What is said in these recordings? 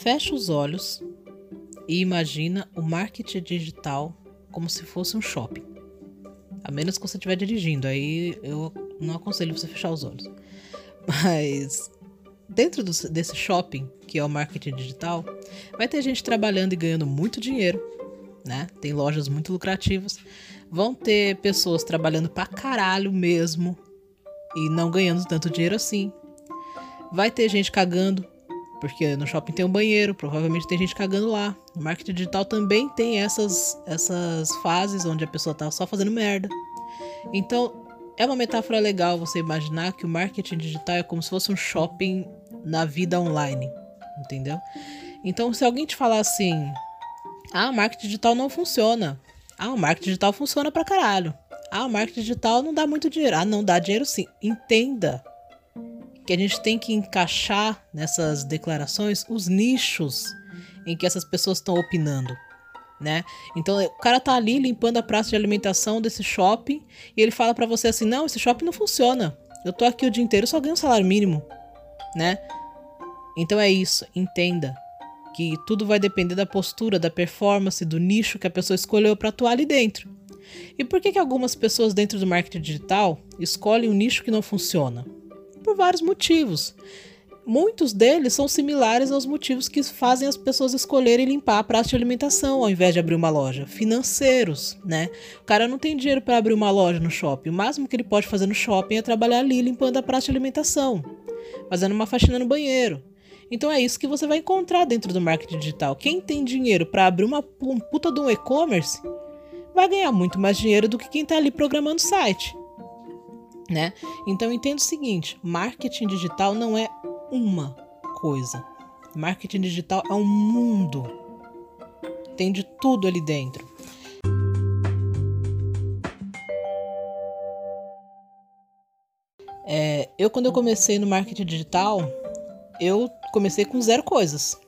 Fecha os olhos e imagina o marketing digital como se fosse um shopping. A menos que você estiver dirigindo, aí eu não aconselho você fechar os olhos. Mas dentro do, desse shopping, que é o marketing digital, vai ter gente trabalhando e ganhando muito dinheiro, né? Tem lojas muito lucrativas. Vão ter pessoas trabalhando pra caralho mesmo e não ganhando tanto dinheiro assim. Vai ter gente cagando, porque no shopping tem um banheiro, provavelmente tem gente cagando lá. No marketing digital também tem essas, essas fases onde a pessoa tá só fazendo merda. Então, é uma metáfora legal você imaginar que o marketing digital é como se fosse um shopping na vida online, entendeu? Então, se alguém te falar assim, ah, o marketing digital não funciona. Ah, o marketing digital funciona pra caralho. Ah, o marketing digital não dá muito dinheiro. Ah, não dá dinheiro sim. Entenda que a gente tem que encaixar nessas declarações os nichos em que essas pessoas estão opinando né? Então o cara tá ali limpando a praça de alimentação desse shopping e ele fala para você assim: "Não, esse shopping não funciona. Eu tô aqui o dia inteiro, só ganho um salário mínimo", né? Então é isso, entenda que tudo vai depender da postura, da performance, do nicho que a pessoa escolheu para atuar ali dentro. E por que, que algumas pessoas dentro do marketing digital escolhem um nicho que não funciona? Por vários motivos muitos deles são similares aos motivos que fazem as pessoas escolherem limpar a praça de alimentação ao invés de abrir uma loja. Financeiros, né? O cara não tem dinheiro para abrir uma loja no shopping. O máximo que ele pode fazer no shopping é trabalhar ali limpando a praça de alimentação, fazendo uma faxina no banheiro. Então é isso que você vai encontrar dentro do marketing digital. Quem tem dinheiro para abrir uma um puta de um e-commerce vai ganhar muito mais dinheiro do que quem está ali programando o site. Né? Então entenda o seguinte: marketing digital não é uma coisa. Marketing digital é um mundo. Tem de tudo ali dentro. É, eu quando eu comecei no marketing digital, eu comecei com zero coisas.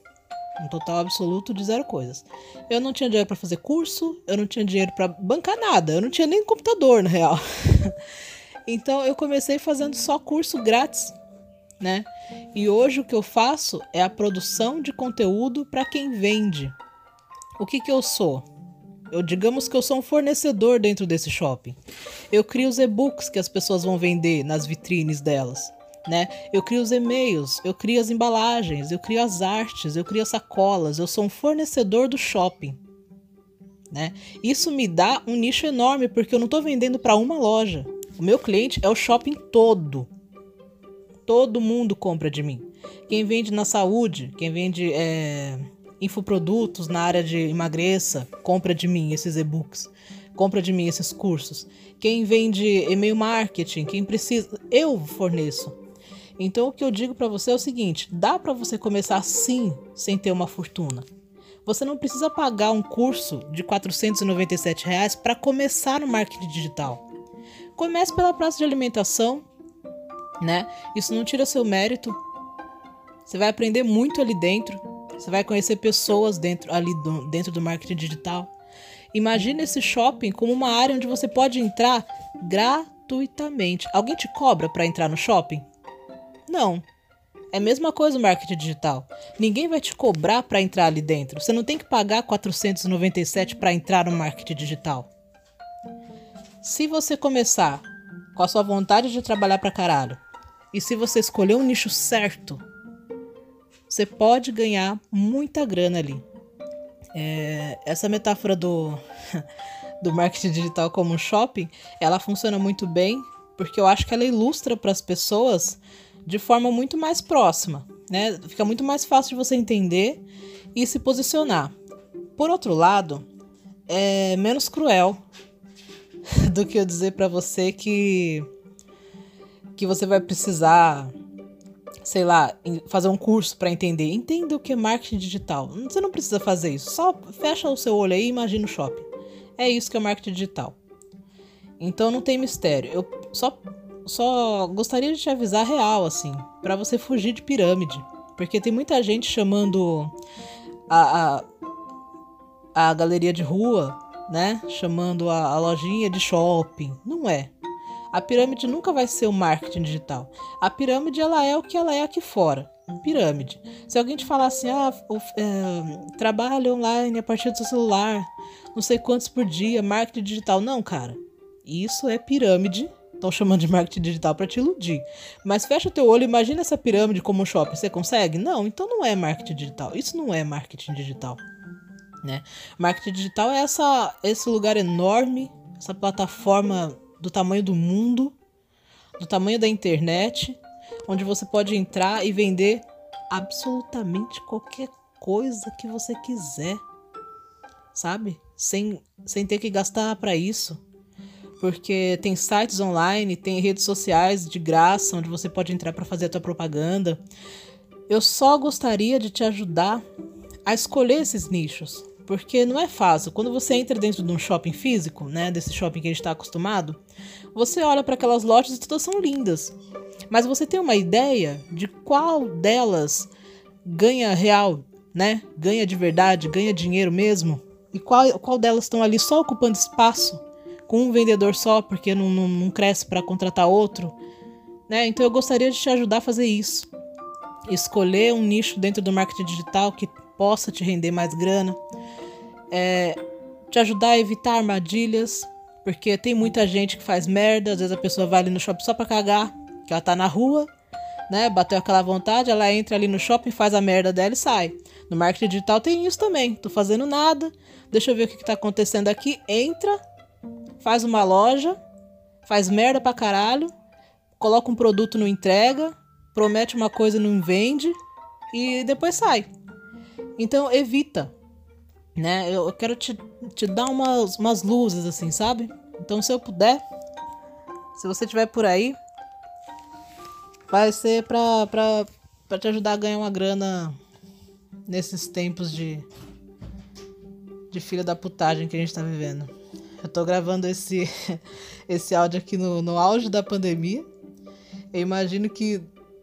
Um total absoluto de zero coisas. Eu não tinha dinheiro para fazer curso, eu não tinha dinheiro para bancar nada, eu não tinha nem computador, na real. então eu comecei fazendo só curso grátis né? E hoje o que eu faço é a produção de conteúdo para quem vende. O que, que eu sou? Eu digamos que eu sou um fornecedor dentro desse shopping. Eu crio os e-books que as pessoas vão vender nas vitrines delas. Né? Eu crio os e-mails, eu crio as embalagens, eu crio as artes, eu crio as sacolas, eu sou um fornecedor do shopping. Né? Isso me dá um nicho enorme porque eu não estou vendendo para uma loja. O meu cliente é o shopping todo. Todo mundo compra de mim. Quem vende na saúde, quem vende é, infoprodutos na área de emagreça, compra de mim esses e-books. Compra de mim esses cursos. Quem vende e-mail marketing, quem precisa, eu forneço. Então o que eu digo para você é o seguinte: dá para você começar sim, sem ter uma fortuna. Você não precisa pagar um curso de 497 reais para começar no marketing digital. Comece pela praça de alimentação, né? Isso não tira seu mérito. Você vai aprender muito ali dentro. Você vai conhecer pessoas dentro ali do, dentro do marketing digital. Imagine esse shopping como uma área onde você pode entrar gratuitamente. Alguém te cobra para entrar no shopping? Não. É a mesma coisa o marketing digital. Ninguém vai te cobrar para entrar ali dentro. Você não tem que pagar 497 para entrar no marketing digital. Se você começar com a sua vontade de trabalhar para caralho, e se você escolher um nicho certo, você pode ganhar muita grana ali. É, essa metáfora do, do marketing digital como um shopping, ela funciona muito bem porque eu acho que ela ilustra para as pessoas de forma muito mais próxima, né? Fica muito mais fácil de você entender e se posicionar. Por outro lado, é menos cruel do que eu dizer para você que que você vai precisar, sei lá, fazer um curso para entender. Entenda o que é marketing digital. Você não precisa fazer isso. Só fecha o seu olho aí e imagina o shopping. É isso que é marketing digital. Então não tem mistério. Eu só só gostaria de te avisar real assim, para você fugir de pirâmide, porque tem muita gente chamando a, a, a galeria de rua, né? Chamando a, a lojinha de shopping. Não é. A pirâmide nunca vai ser o marketing digital. A pirâmide ela é o que ela é aqui fora. pirâmide. Se alguém te falar assim, ah, é, trabalho online a partir do seu celular, não sei quantos por dia, marketing digital. Não, cara. Isso é pirâmide. Estão chamando de marketing digital para te iludir. Mas fecha o teu olho, imagina essa pirâmide como um shopping. Você consegue? Não, então não é marketing digital. Isso não é marketing digital. Né? Marketing digital é essa, esse lugar enorme, essa plataforma do tamanho do mundo, do tamanho da internet, onde você pode entrar e vender absolutamente qualquer coisa que você quiser, sabe? Sem, sem ter que gastar para isso. Porque tem sites online, tem redes sociais de graça onde você pode entrar para fazer a tua propaganda. Eu só gostaria de te ajudar a escolher esses nichos, porque não é fácil. Quando você entra dentro de um shopping físico, né, desse shopping que a gente está acostumado, você olha para aquelas lojas e todas são lindas. Mas você tem uma ideia de qual delas ganha real, né? Ganha de verdade, ganha dinheiro mesmo? E qual, qual delas estão ali só ocupando espaço com um vendedor só, porque não, não, não cresce para contratar outro? Né? Então eu gostaria de te ajudar a fazer isso. Escolher um nicho dentro do marketing digital que possa te render mais grana. É, te ajudar a evitar armadilhas, porque tem muita gente que faz merda, às vezes a pessoa vai ali no shopping só pra cagar, que ela tá na rua, né? Bateu aquela vontade, ela entra ali no shopping, faz a merda dela e sai. No marketing digital tem isso também. Tô fazendo nada. Deixa eu ver o que, que tá acontecendo aqui. Entra, faz uma loja, faz merda pra caralho, coloca um produto não entrega, promete uma coisa não vende e depois sai. Então evita, né? Eu quero te, te dar umas, umas luzes assim, sabe? Então se eu puder, se você estiver por aí, vai ser pra, pra, pra te ajudar a ganhar uma grana nesses tempos de, de filha da putagem que a gente tá vivendo. Eu tô gravando esse, esse áudio aqui no, no auge da pandemia. Eu imagino que,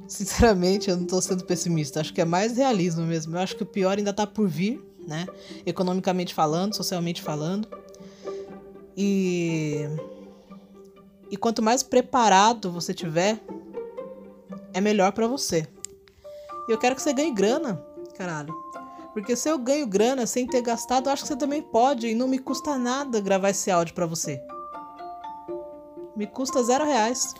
sinceramente, eu não tô sendo pessimista. Acho que é mais realismo mesmo. Eu acho que o pior ainda tá por vir, né? Economicamente falando, socialmente falando. E. E quanto mais preparado você tiver é melhor para você. E eu quero que você ganhe grana, caralho. Porque se eu ganho grana sem ter gastado, eu acho que você também pode. E não me custa nada gravar esse áudio para você. Me custa zero reais.